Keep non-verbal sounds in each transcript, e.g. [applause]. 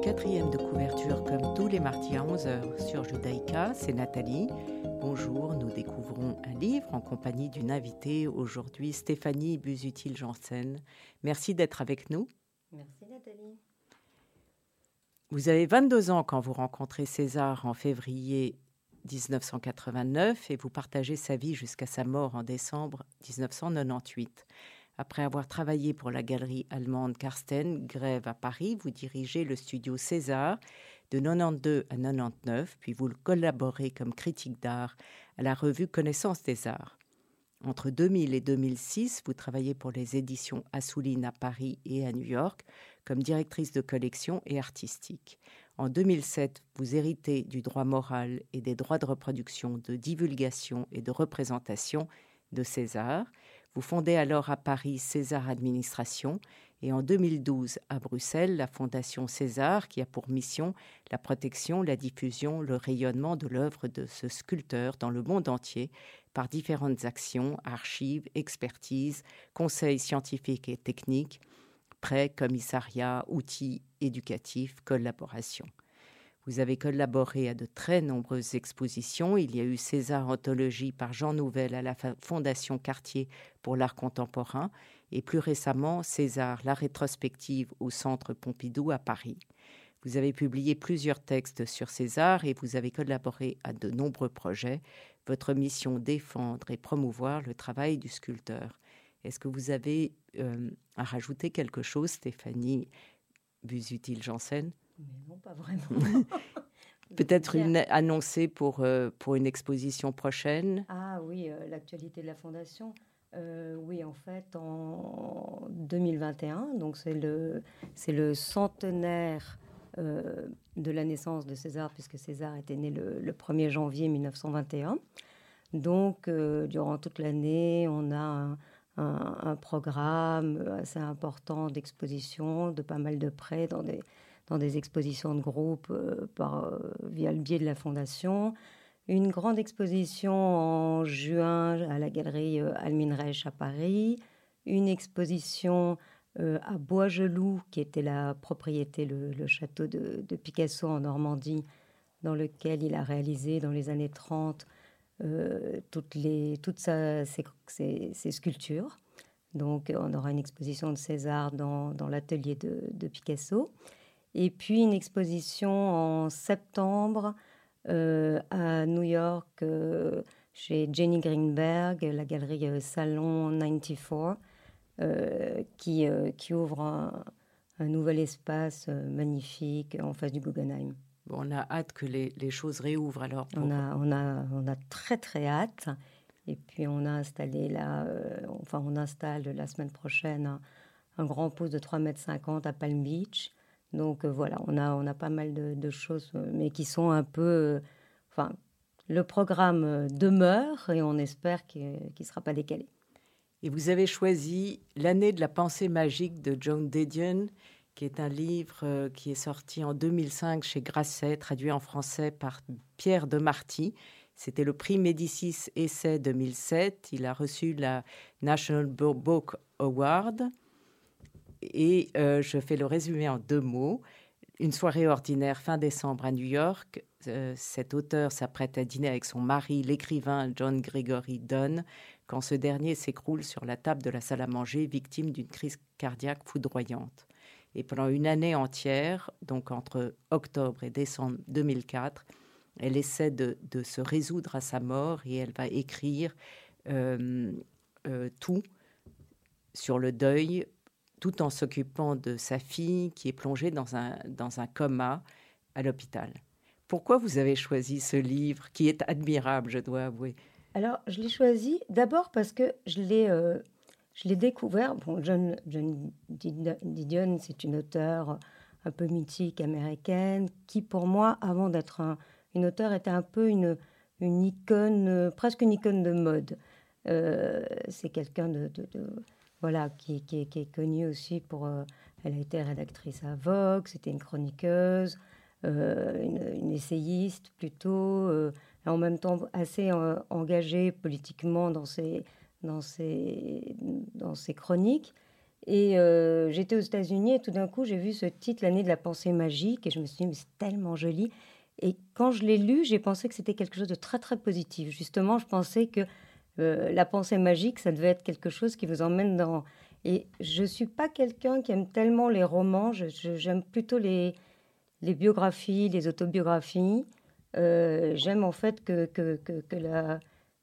quatrième de couverture comme tous les mardis à 11h sur Judaïka, c'est Nathalie. Bonjour, nous découvrons un livre en compagnie d'une invitée aujourd'hui, Stéphanie Busutil-Janssen. Merci d'être avec nous. Merci Nathalie. Vous avez 22 ans quand vous rencontrez César en février 1989 et vous partagez sa vie jusqu'à sa mort en décembre 1998. Après avoir travaillé pour la galerie allemande Karsten Grève à Paris, vous dirigez le studio César de 92 à 99, puis vous collaborez comme critique d'art à la revue Connaissance des Arts. Entre 2000 et 2006, vous travaillez pour les éditions Assouline à Paris et à New York comme directrice de collection et artistique. En 2007, vous héritez du droit moral et des droits de reproduction, de divulgation et de représentation de César. Vous fondez alors à Paris César Administration et en 2012 à Bruxelles la Fondation César qui a pour mission la protection, la diffusion, le rayonnement de l'œuvre de ce sculpteur dans le monde entier par différentes actions, archives, expertises, conseils scientifiques et techniques, prêts, commissariats, outils éducatifs, collaboration. Vous avez collaboré à de très nombreuses expositions. Il y a eu César Anthologie par Jean Nouvel à la Fondation Cartier pour l'art contemporain et plus récemment César, la rétrospective au Centre Pompidou à Paris. Vous avez publié plusieurs textes sur César et vous avez collaboré à de nombreux projets. Votre mission défendre et promouvoir le travail du sculpteur. Est-ce que vous avez euh, à rajouter quelque chose, Stéphanie Busutil-Janssen mais non, pas vraiment. [laughs] Peut-être une annoncée pour, euh, pour une exposition prochaine? Ah oui, euh, l'actualité de la Fondation. Euh, oui, en fait, en 2021, donc c'est le, le centenaire de la naissance de César, puisque César était né le, 1er janvier 1921. Donc, durant toute l'année, on a un, programme assez important d'exposition, de pas mal de prêts dans des, dans des expositions de groupe euh, par, euh, via le biais de la Fondation. Une grande exposition en juin à la galerie euh, Almin Reich à Paris. Une exposition à Bois-Gelou, qui était la propriété, le, château de, Picasso en Normandie, dans lequel il a réalisé dans les années 30 toutes, les, toutes ses, sculptures. Donc on aura une exposition de César dans, dans l'atelier de, Picasso. Et puis une exposition en septembre euh, à New York euh, chez Jenny Greenberg, la galerie euh, Salon 94, qui, qui ouvre un, nouvel espace magnifique en face du Guggenheim. Bon, on a hâte que les, les choses réouvrent alors. On, a, on, a, on a très très hâte. Et puis on a installé là, enfin on installe la semaine prochaine un, un grand pouce de 3,50 m à Palm Beach donc euh, voilà, on a, on a pas mal de, choses, euh, mais qui sont un peu... Euh, enfin, le programme demeure et on espère qu'il ne sera pas décalé. Et vous avez choisi L'année de la pensée magique de John Didion, qui est un livre qui est sorti en 2005 chez Grasset, traduit en français par Pierre de Marty. C'était le prix Médicis Essai 2007. Il a reçu la National Book Award. Et euh, je fais le résumé en deux mots. Une soirée ordinaire fin décembre à New York. Euh, cet auteur s'apprête à dîner avec son mari, l'écrivain John Gregory Dunn, quand ce dernier s'écroule sur la table de la salle à manger, victime d'une crise cardiaque foudroyante. Et pendant une année entière, donc entre octobre et décembre 2004, elle essaie de, se résoudre à sa mort et elle va écrire euh, tout sur le deuil tout en s'occupant de sa fille qui est plongée dans un, dans un coma à l'hôpital. Pourquoi vous avez choisi ce livre qui est admirable, je dois avouer? Alors, je l'ai choisi d'abord parce que je l'ai, euh, découvert. Bon, John, John Didion, c'est une auteure un peu mythique américaine qui, pour moi, avant d'être une auteure, était un peu une, une icône, presque une icône de mode. c'est quelqu'un de, voilà, qui, est connue aussi pour. elle a été rédactrice à Vogue, c'était une chroniqueuse, une, essayiste plutôt, en même temps assez engagée politiquement dans ses, dans ses, dans ses chroniques. Et euh, j'étais aux États-Unis et tout d'un coup, j'ai vu ce titre, L'année de la pensée magique, et je me suis dit, mais c'est tellement joli. Et quand je l'ai lu, j'ai pensé que c'était quelque chose de très, très positif. Justement, je pensais que euh, la pensée magique, ça devait être quelque chose qui vous emmène dans... Et je ne suis pas quelqu'un qui aime tellement les romans, j'aime plutôt les, les biographies, les autobiographies. Euh, j'aime en fait que, que, que, la,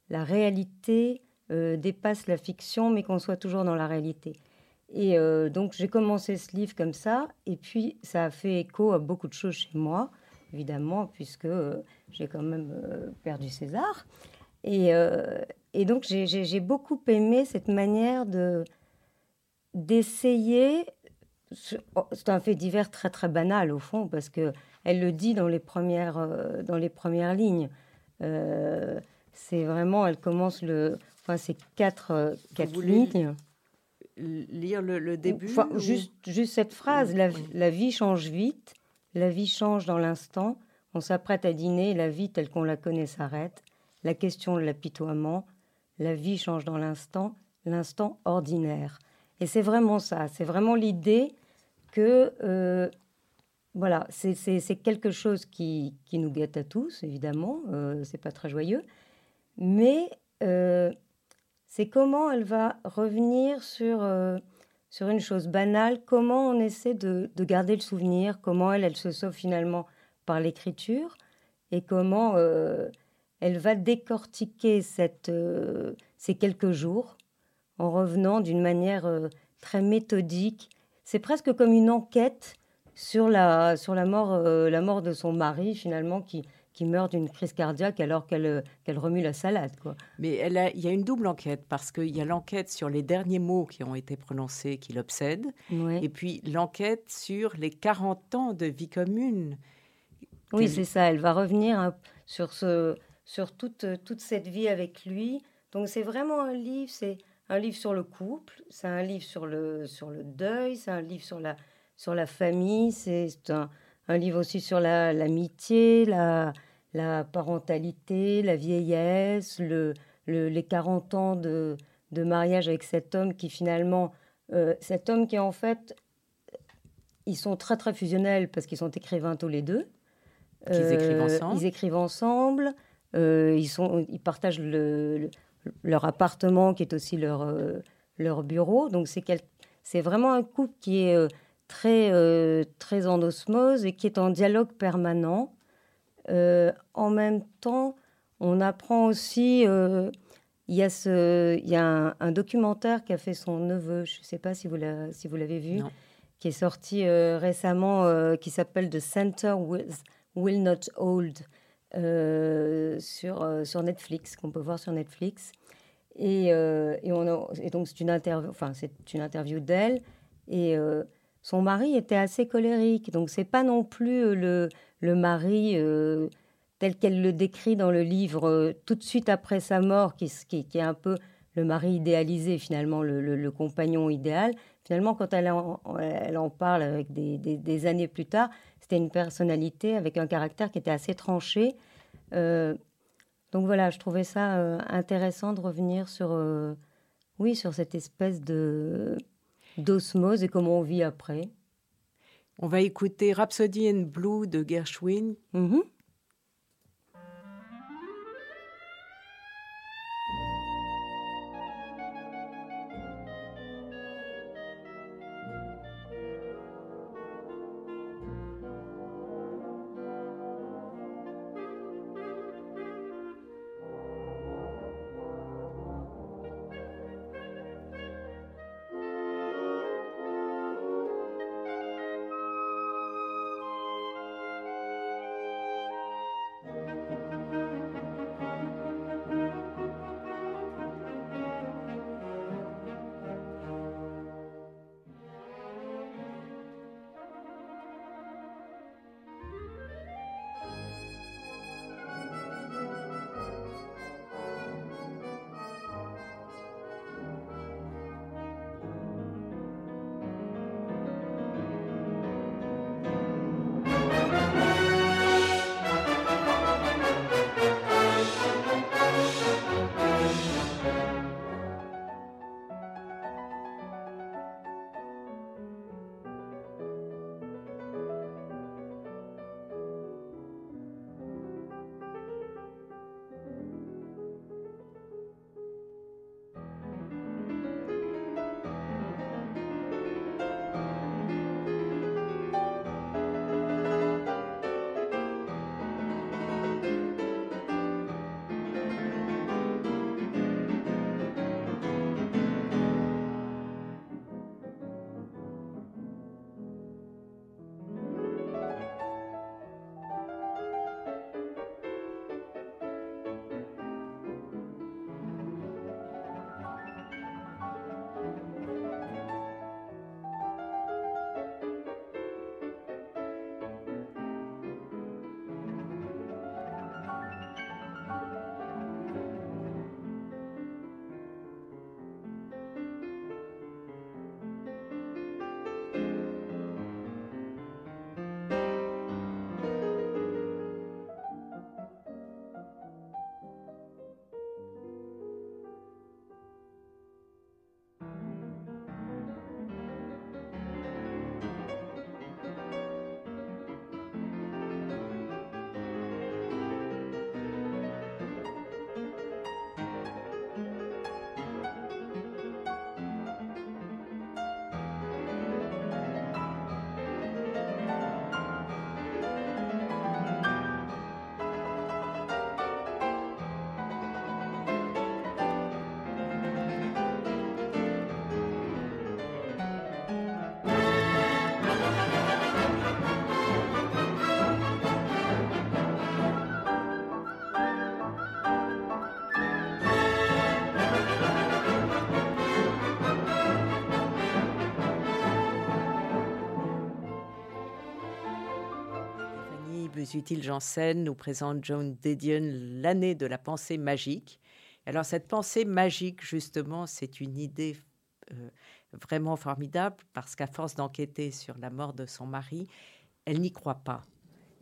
la, réalité dépasse la fiction, mais qu'on soit toujours dans la réalité. Et euh, donc j'ai commencé ce livre comme ça, et puis ça a fait écho à beaucoup de choses chez moi, évidemment, puisque euh, j'ai quand même euh, perdu César. Et, et donc j'ai beaucoup aimé cette manière de d'essayer. Oh, c'est un fait divers très très banal au fond, parce que elle le dit dans les premières dans les premières lignes. c'est vraiment, elle commence le, enfin c'est quatre quatre lignes lire le, début juste, juste cette phrase, la, vie change vite, la vie change dans l'instant, on s'apprête à dîner, la vie telle qu'on la connaît s'arrête, la question de l'apitoiement, la vie change dans l'instant, l'instant ordinaire. Et c'est vraiment ça, c'est vraiment l'idée que, euh, voilà, c'est quelque chose qui, qui, nous guette à tous, évidemment, euh, c'est pas très joyeux, mais... Euh, c'est comment elle va revenir sur, sur une chose banale, comment on essaie de, garder le souvenir, comment elle, elle se sauve finalement par l'écriture, et comment elle va décortiquer cette, euh, ces quelques jours en revenant d'une manière très méthodique. C'est presque comme une enquête sur la, sur la, mort, la mort de son mari, finalement, qui, qui meurt d'une crise cardiaque alors qu'elle euh, remue la salade. Quoi. Mais elle a, il y a une double enquête parce qu'il y a l'enquête sur les derniers mots qui ont été prononcés qui l'obsèdent, et puis l'enquête sur les 40 ans de vie commune. Oui, c'est ça. Elle va revenir hein, sur, ce, sur toute, toute cette vie avec lui. Donc c'est vraiment un livre, c'est un livre sur le couple, c'est un livre sur le, sur le deuil, c'est un livre sur la, sur la famille, c'est un, un livre aussi sur l'amitié, la, la parentalité, la vieillesse, le, les 40 ans de, de, mariage avec cet homme qui finalement, euh, cet homme qui en fait, ils sont très très fusionnels parce qu'ils sont écrivains tous les deux. Ils écrivent euh, ensemble. Ils écrivent ensemble. Euh, ils, sont, ils partagent le, leur appartement qui est aussi leur, leur bureau. Donc c'est c'est vraiment un couple qui est très, très en osmose et qui est en dialogue permanent. Euh, en même temps, on apprend aussi. Euh, il y a, ce, il y a un, documentaire qu'a fait son neveu, je ne sais pas si vous l'avez si vu, qui est sorti euh, récemment, qui s'appelle The Center Will, Will Not Hold, sur, sur Netflix, qu'on peut voir sur Netflix. Et, on et donc, c'est une, interview, enfin, c'est une interview d'elle. Et son mari était assez colérique. Donc, c'est pas non plus le, le mari euh, tel qu'elle le décrit dans le livre euh, tout de suite après sa mort, qui, est un peu le mari idéalisé finalement, le, compagnon idéal. Finalement, quand elle en, elle en parle avec des, années plus tard, c'était une personnalité avec un caractère qui était assez tranché. Euh, donc voilà, je trouvais ça intéressant de revenir sur, oui, sur cette espèce de d'osmose et comment on vit après. On va écouter Rhapsody in Blue de Gershwin. Busutil Janssen nous présente John Didion l'année de la pensée magique. Alors cette pensée magique, justement, c'est une idée euh, vraiment formidable parce qu'à force d'enquêter sur la mort de son mari, elle n'y croit pas.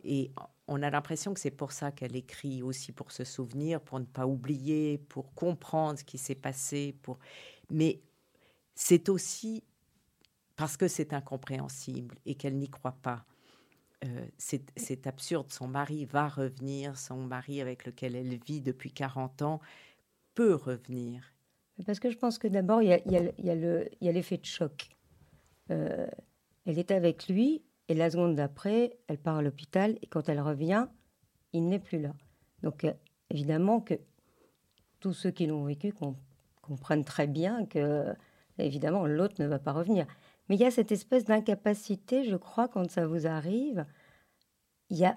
Et on a l'impression que c'est pour ça qu'elle écrit aussi pour se souvenir, pour ne pas oublier, pour comprendre ce qui s'est passé. Mais c'est aussi parce que c'est incompréhensible et qu'elle n'y croit pas. Euh, c'est absurde, son mari va revenir, son mari avec lequel elle vit depuis 40 ans peut revenir. Parce que je pense que d'abord, il y a, l'effet de choc. Euh, elle est avec lui, et la seconde d'après, elle part à l'hôpital, et quand elle revient, il n'est plus là. Donc, euh, évidemment que tous ceux qui l'ont vécu comprennent très bien que, évidemment, l'autre ne va pas revenir. Mais il y a cette espèce d'incapacité, je crois, quand ça vous arrive. Il y a,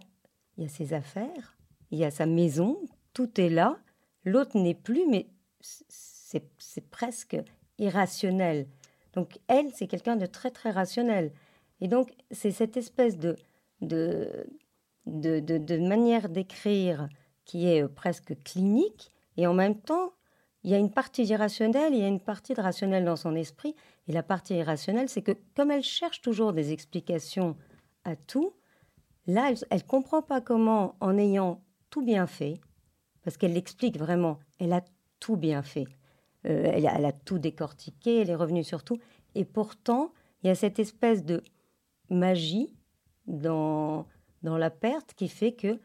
il y a ses affaires, il y a sa maison, tout est là. L'autre n'est plus, mais c'est presque irrationnel. Donc elle, c'est quelqu'un de très très rationnel. Et donc c'est cette espèce de, de, de, de manière d'écrire qui est presque clinique, et en même temps, il y a une partie d'irrationnel, il y a une partie de rationnel dans son esprit, et la partie irrationnelle, c'est que comme elle cherche toujours des explications à tout, là, elle ne comprend pas comment, en ayant tout bien fait, parce qu'elle l'explique vraiment, elle a tout bien fait, euh, elle, a, tout décortiqué, elle est revenue sur tout, et pourtant, il y a cette espèce de magie dans, dans la perte qui fait que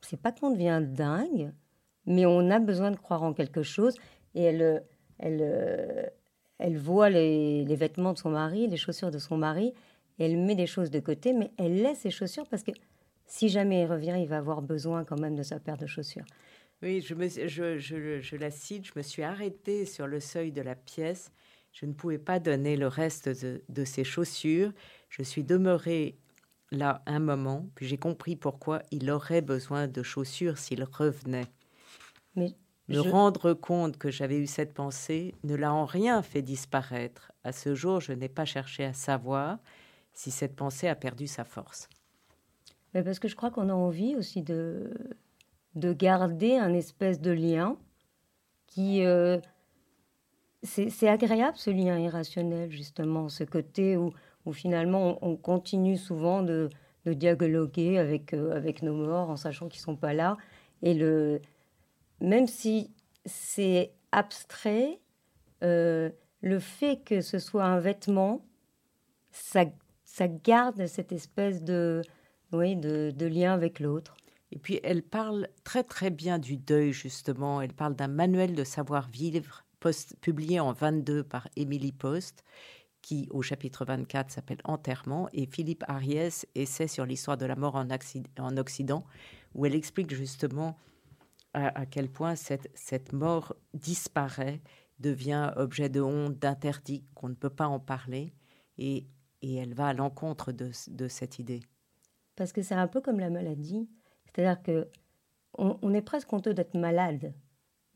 c'est pas qu'on devient dingue, mais on a besoin de croire en quelque chose, et elle, elle, elle voit les, vêtements de son mari, les chaussures de son mari, elle met des choses de côté, mais elle laisse ses chaussures parce que si jamais il revient, il va avoir besoin quand même de sa paire de chaussures. Oui, je, me, je, je, je, la cite, je me suis arrêtée sur le seuil de la pièce. Je ne pouvais pas donner le reste de, de ses chaussures. Je suis demeurée là un moment, puis j'ai compris pourquoi il aurait besoin de chaussures s'il revenait. Mais me rendre compte que j'avais eu cette pensée ne l'a en rien fait disparaître. À ce jour, je n'ai pas cherché à savoir si cette pensée a perdu sa force. Mais parce que je crois qu'on a envie aussi de, de garder un espèce de lien qui... Euh, c'est agréable ce lien irrationnel, justement, ce côté où, où finalement on, continue souvent de, de dialoguer avec, euh, avec nos morts en sachant qu'ils ne sont pas là. Et le, même si c'est abstrait, euh, le fait que ce soit un vêtement, ça, ça garde cette espèce de, oui, de, de lien avec l'autre. Et puis elle parle très très bien du deuil justement. Elle parle d'un manuel de savoir-vivre publié en 22 par Émilie Post, qui au chapitre 24 s'appelle Enterrement, et Philippe Ariès essaie sur l'histoire de la mort en Occident, où elle explique justement à, quel point cette, cette mort disparaît, devient objet de honte, d'interdit, qu'on ne peut pas en parler, et, et elle va à l'encontre de, de, cette idée. Parce que c'est un peu comme la maladie, c'est-à-dire que on, est presque honteux d'être malade.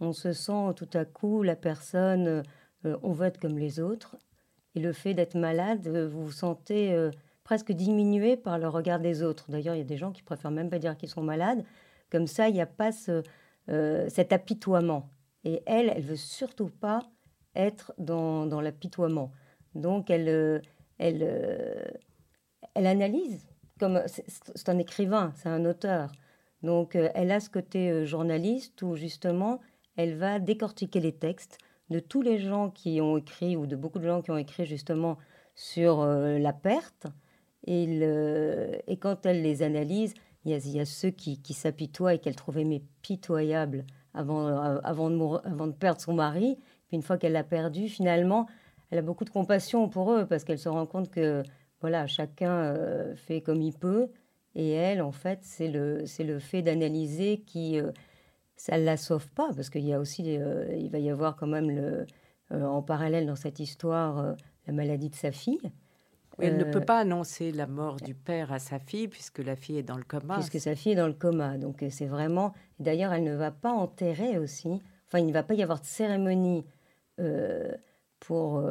On se sent tout à coup la personne, euh, on veut être comme les autres, et le fait d'être malade, euh, vous vous sentez euh, presque diminué par le regard des autres. D'ailleurs, il y a des gens qui préfèrent même pas dire qu'ils sont malades. Comme ça, il n'y a pas ce, euh, cet apitoiement. Et elle, elle veut surtout pas être dans, dans l'apitoiement. Donc elle, euh, elle, euh, elle analyse. Comme c'est un écrivain, c'est un auteur. Donc elle a ce côté journaliste où justement elle va décortiquer les textes de tous les gens qui ont écrit ou de beaucoup de gens qui ont écrit justement sur la perte. Et, et, quand elle les analyse, il y a, ceux qui, qui s'apitoient et qu'elle trouvait mais pitoyable avant, euh, avant, de perdre son mari. Puis une fois qu'elle l'a perdu, finalement, elle a beaucoup de compassion pour eux parce qu'elle se rend compte que voilà, chacun euh, fait comme il peut. Et elle, en fait, c'est le, c'est le fait d'analyser qui, euh, ça ne la sauve pas parce qu'il y a aussi, il va y avoir quand même le, en parallèle dans cette histoire la maladie de sa fille elle ne peut euh, pas annoncer la mort du père à sa fille puisque la fille est dans le coma. Puisque sa fille est dans le coma. Donc euh, c'est vraiment. D'ailleurs, elle ne va pas enterrer aussi. Enfin, il ne va pas y avoir de cérémonie euh, pour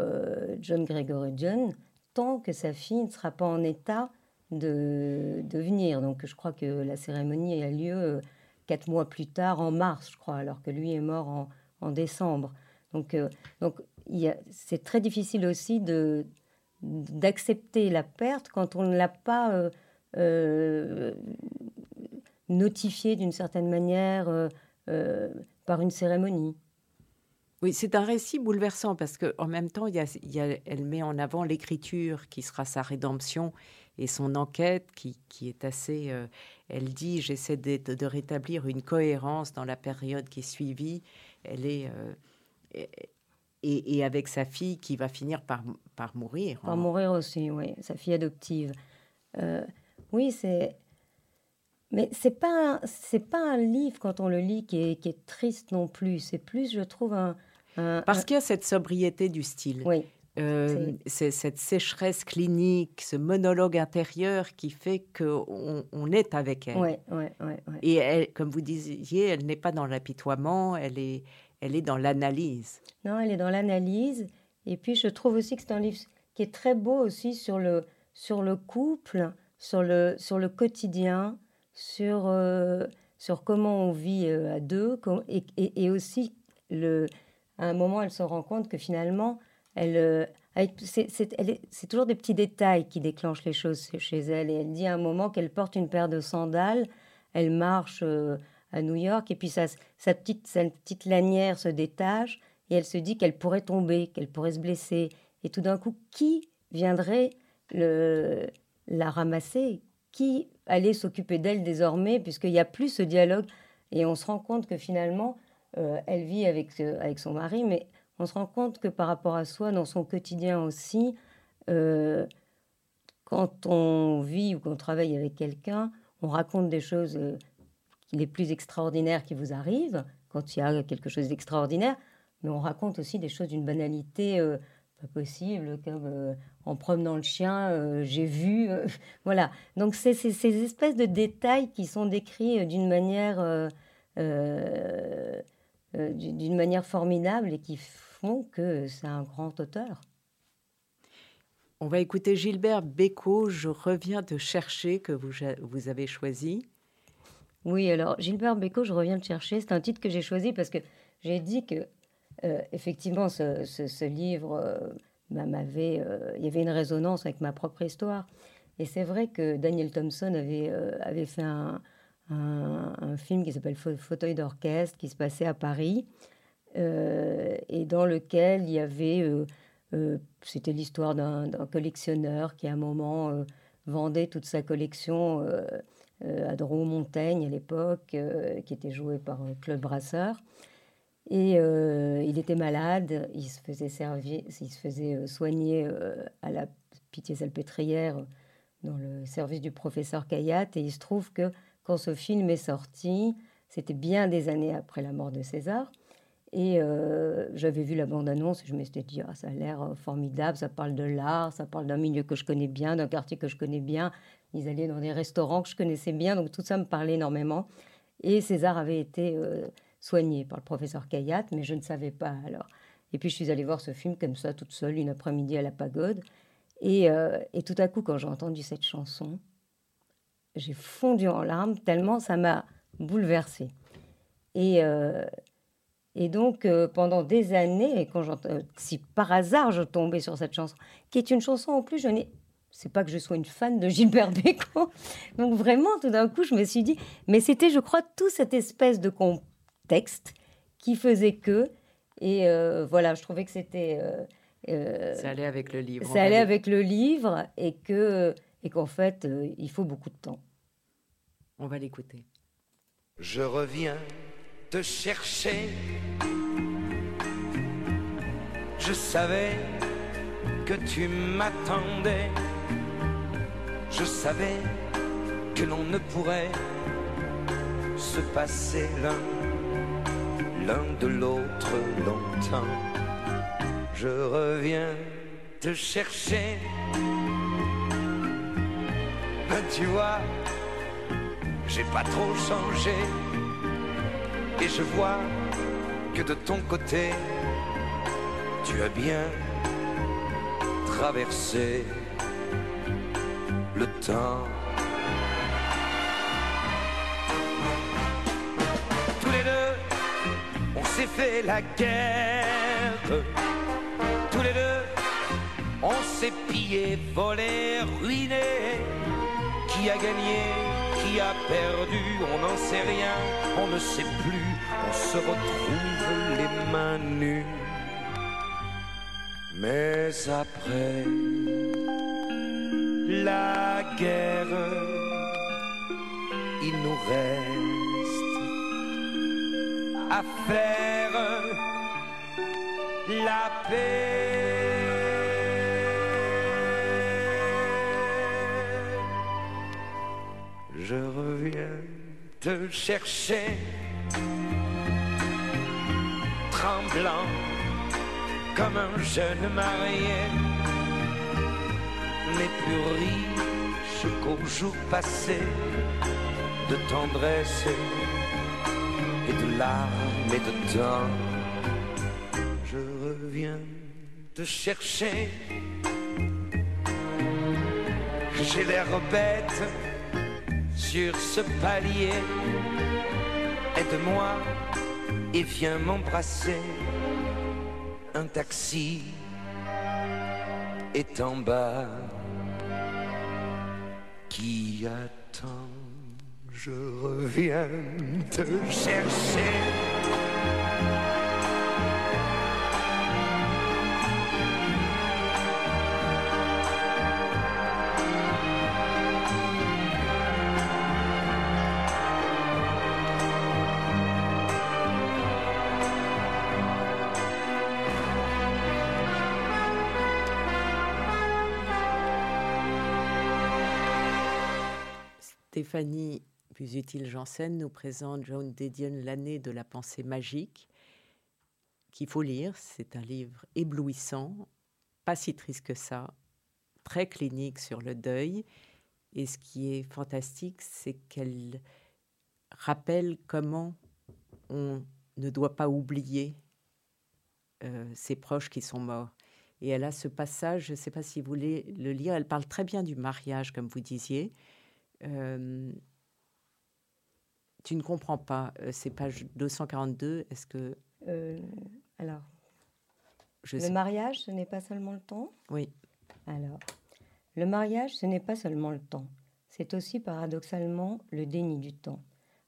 John Gregory John tant que sa fille ne sera pas en état de, de, venir. Donc je crois que la cérémonie a lieu quatre mois plus tard, en mars, je crois, alors que lui est mort en, en décembre. Donc, donc c'est très difficile aussi de, d'accepter la perte quand on ne l'a pas euh, euh, notifié d'une certaine manière euh, par une cérémonie. Oui, c'est un récit bouleversant parce qu'en même temps, elle met en avant l'écriture qui sera sa rédemption et son enquête qui, est assez... elle dit, j'essaie de, rétablir une cohérence dans la période qui est suivie. Elle est et, avec sa fille qui va finir par, par mourir. Par mourir aussi, oui, sa fille adoptive. Euh, oui, c'est. Mais c'est pas c'est pas un livre quand on le lit qui est, qui est triste non plus. C'est plus, je trouve un. Parce qu'il y a cette sobriété du style. Oui. Euh, c'est cette sécheresse clinique, ce monologue intérieur qui fait qu'on on est avec elle. Oui, oui, oui. Et elle, comme vous disiez, elle n'est pas dans l'apitoiement, elle est, elle est dans l'analyse. Non, elle est dans l'analyse. Et puis, je trouve aussi que c'est un livre qui est très beau aussi sur le, sur le couple, sur le, sur le quotidien, sur, euh, sur comment on vit euh, à deux. Et, aussi, le, à un moment, elle se rend compte que finalement, elle, euh, c'est toujours des petits détails qui déclenchent les choses chez elle. Et elle dit à un moment qu'elle porte une paire de sandales, elle marche à New York, et puis sa, petite, sa petite lanière se détache, et elle se dit qu'elle pourrait tomber, qu'elle pourrait se blesser. Et tout d'un coup, qui viendrait la ramasser? Qui allait s'occuper d'elle désormais, puisqu'il n'y a plus ce dialogue? Et on se rend compte que finalement, euh, elle vit avec, avec son mari, mais on se rend compte que par rapport à soi, dans son quotidien aussi, euh, quand on vit ou qu'on travaille avec quelqu'un, on raconte des choses euh, les plus extraordinaires qui vous arrivent, quand il y a quelque chose d'extraordinaire, mais on raconte aussi des choses d'une banalité euh, pas possible, comme euh, en promenant le chien, euh, j'ai vu. [laughs] voilà. Donc, c'est ces espèces de détails qui sont décrits d'une manière, d'une manière formidable et qui font que c'est un grand auteur. On va écouter Gilbert Bécaud, Je reviens te chercher, que vous, vous avez choisi. Oui, alors Gilbert Bécaud, je reviens te chercher. C'est un titre que j'ai choisi parce que j'ai dit que, euh, effectivement, ce, livre euh, m'avait. Euh, il y avait une résonance avec ma propre histoire. Et c'est vrai que Daniel Thompson avait, fait un, film qui s'appelle Fauteuil d'orchestre, qui se passait à Paris, et dans lequel il y avait. C'était l'histoire d'un collectionneur qui, à un moment, vendait toute sa collection euh, à Dreux-Montaigne à l'époque, euh, qui était joué par euh, Claude Brasseur. Et il était malade, il se faisait, il se faisait soigner à la Pitié-Salpêtrière dans le service du professeur Cayatte. Et il se trouve que quand ce film est sorti, c'était bien des années après la mort de César. Et j'avais vu la bande-annonce je me suis dit, ah, ça a l'air formidable, ça parle de l'art, ça parle d'un milieu que je connais bien, d'un quartier que je connais bien. Ils allaient dans des restaurants que je connaissais bien, donc tout ça me parlait énormément. Et César avait été euh, soigné par le professeur Kayat, mais je ne savais pas alors. Et puis je suis allée voir ce film comme ça, toute seule, une après-midi à la pagode. Et, euh, tout à coup, quand j'ai entendu cette chanson, j'ai fondu en larmes tellement ça m'a bouleversée. Et, euh, donc, pendant des années, quand si par hasard je tombais sur cette chanson, qui est une chanson en plus, je n'ai c'est pas que je sois une fan de Gilbert Bécaud. Donc vraiment, tout d'un coup, je me suis dit, mais c'était, je crois, tout cette espèce de contexte qui faisait que, et euh, voilà, je trouvais que c'était. Euh, euh, ça allait avec le livre. Ça allait avec le livre, et que, et qu'en fait, il faut beaucoup de temps. On va l'écouter. Je reviens te chercher. Je savais que tu m'attendais je savais que l'on ne pourrait se passer l'un, l'un de l'autre longtemps. Je reviens te chercher. Tu vois, j'ai pas trop changé. Et je vois que de ton côté, tu as bien traversé le temps. Tous les deux, on s'est fait la guerre. Tous les deux, on s'est pillé, volé, ruiné. Qui a gagné, qui a perdu, on n'en sait rien, on ne sait plus, on se retrouve les mains nues. Mais après la guerre, il nous reste à faire la paix. Je reviens te chercher, tremblant comme un jeune marié, mais plus riche qu'au jour passé de tendresse et de larmes et de temps. Je reviens te chercher. J'ai l'air bête sur ce palier. Aide-moi et viens m'embrasser. Un taxi est en bas qui attend. Je reviens te chercher. Stéphanie Busutil-Janssen nous présente John Didion, L'année de la pensée magique, qu'il faut lire. C'est un livre éblouissant, pas si triste que ça, très clinique sur le deuil. Et ce qui est fantastique, c'est qu'elle rappelle comment on ne doit pas oublier euh, ses proches qui sont morts. Et elle a ce passage, je ne sais pas si vous voulez le lire, elle parle très bien du mariage, comme vous disiez. Euh, tu ne comprends pas, c'est page 242, est-ce que... Euh, alors, Je le sais- mariage, ce n'est pas seulement le temps? Oui, Alors, le mariage, ce n'est pas seulement le temps, c'est aussi paradoxalement le déni du temps.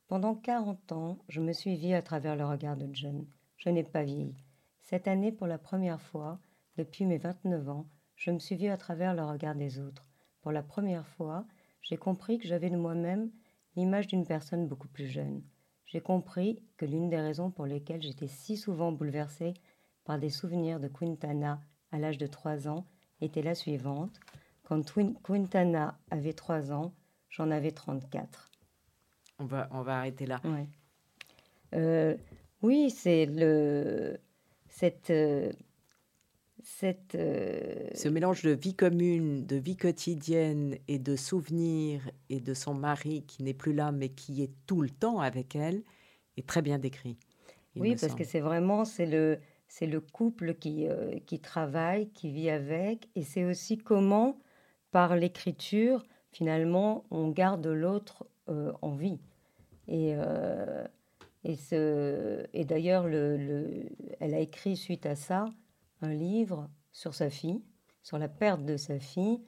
Pendant 40 ans, je me suis vue à travers le regard de John. Je n'ai pas vieilli. Cette année, pour la première fois, depuis mes 29 ans, je me suis vue à travers le regard des autres. Pour la première fois, j'ai compris que j'avais de moi-même l'image d'une personne beaucoup plus jeune. J'ai compris que l'une des raisons pour lesquelles j'étais si souvent bouleversée par des souvenirs de Quintana à l'âge de 3 ans était la suivante. Quand Twin- Quintana avait 3 ans, j'en avais 34. on va, on va arrêter là. Ouais. Euh, oui, c'est le cette euh, cette euh, Ce mélange de vie commune, de vie quotidienne et de souvenirs et de son mari qui n'est plus là mais qui est tout le temps avec elle est très bien décrit. oui, parce semble. que c'est vraiment c'est le c'est le couple qui euh, qui travaille, qui vit avec, et c'est aussi comment par l'écriture finalement on garde l'autre euh, en vie. Et et, ce, et d'ailleurs, le, le- elle a écrit suite à ça un livre sur sa fille, sur la perte de sa fille,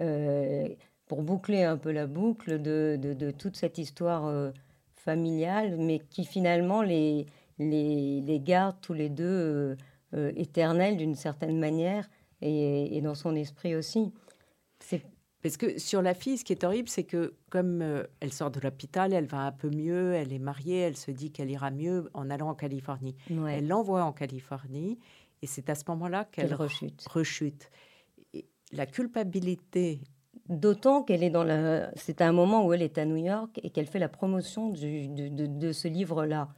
euh, pour boucler un peu la boucle de, toute cette histoire euh, familiale, mais qui finalement les, garde tous les deux euh, éternels d'une certaine manière et, et dans son esprit aussi. Parce que sur la fille, ce qui est horrible, c'est que comme euh, elle sort de l'hôpital, elle va un peu mieux, elle est mariée, elle se dit qu'elle ira mieux en allant en Californie. ouais, Elle l'envoie en Californie et c'est à ce moment-là qu'elle rechute. rechute. Et la culpabilité, D'autant qu'elle est dans la. C'est à un moment où elle est à New York et qu'elle fait la promotion du- de, de- de ce livre-là.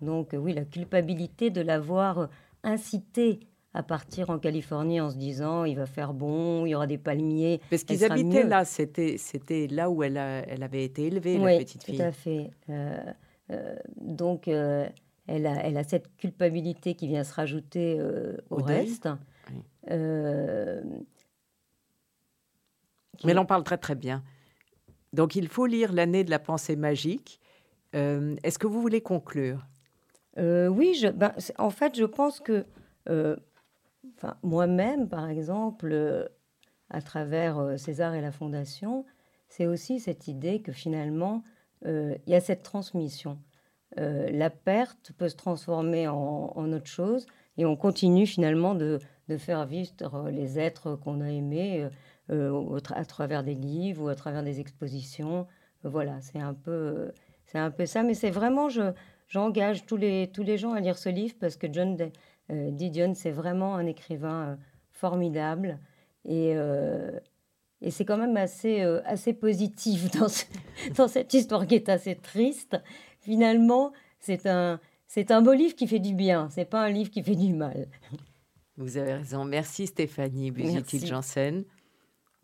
Donc, oui, la culpabilité de l'avoir incité à partir en Californie en se disant il va faire bon, il y aura des palmiers. parce qu'ils habitaient mieux. là, c'était c'était là où elle, a- elle avait été élevée, la Oui, petite tout fille. à fait. Euh, euh, donc, euh, elle, a, elle a cette culpabilité qui vient se rajouter au, reste. Oui. Mais elle en parle très très bien. Donc il faut lire L'année de la pensée magique. Est-ce que vous voulez conclure? Oui, je, ben, en fait, je pense que euh, moi-même, par exemple, à travers César et la Fondation, c'est aussi cette idée que finalement, il y a cette transmission. la perte peut se transformer en, autre chose et on continue finalement de, de faire vivre les êtres qu'on a aimés euh, à travers des livres ou à travers des expositions. Euh, voilà, c'est un peu, un peu ça. Mais c'est vraiment, je, j'engage tous les, tous les gens à lire ce livre parce que John euh, Didion, c'est vraiment un écrivain formidable. Et, et c'est quand même assez, assez positif [laughs] dans, dans cette histoire qui est assez triste. Finalement, c'est un, c'est un beau livre qui fait du bien, c'est pas un livre qui fait du mal. Vous avez raison. Merci Stéphanie Busutil-Janssen.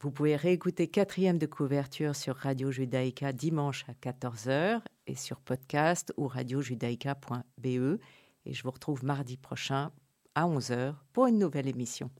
Vous pouvez réécouter quatrième de couverture sur Radio Judaïka dimanche à 14h et sur podcast ou radiojudaïka.be. Et je vous retrouve mardi prochain à 11h pour une nouvelle émission.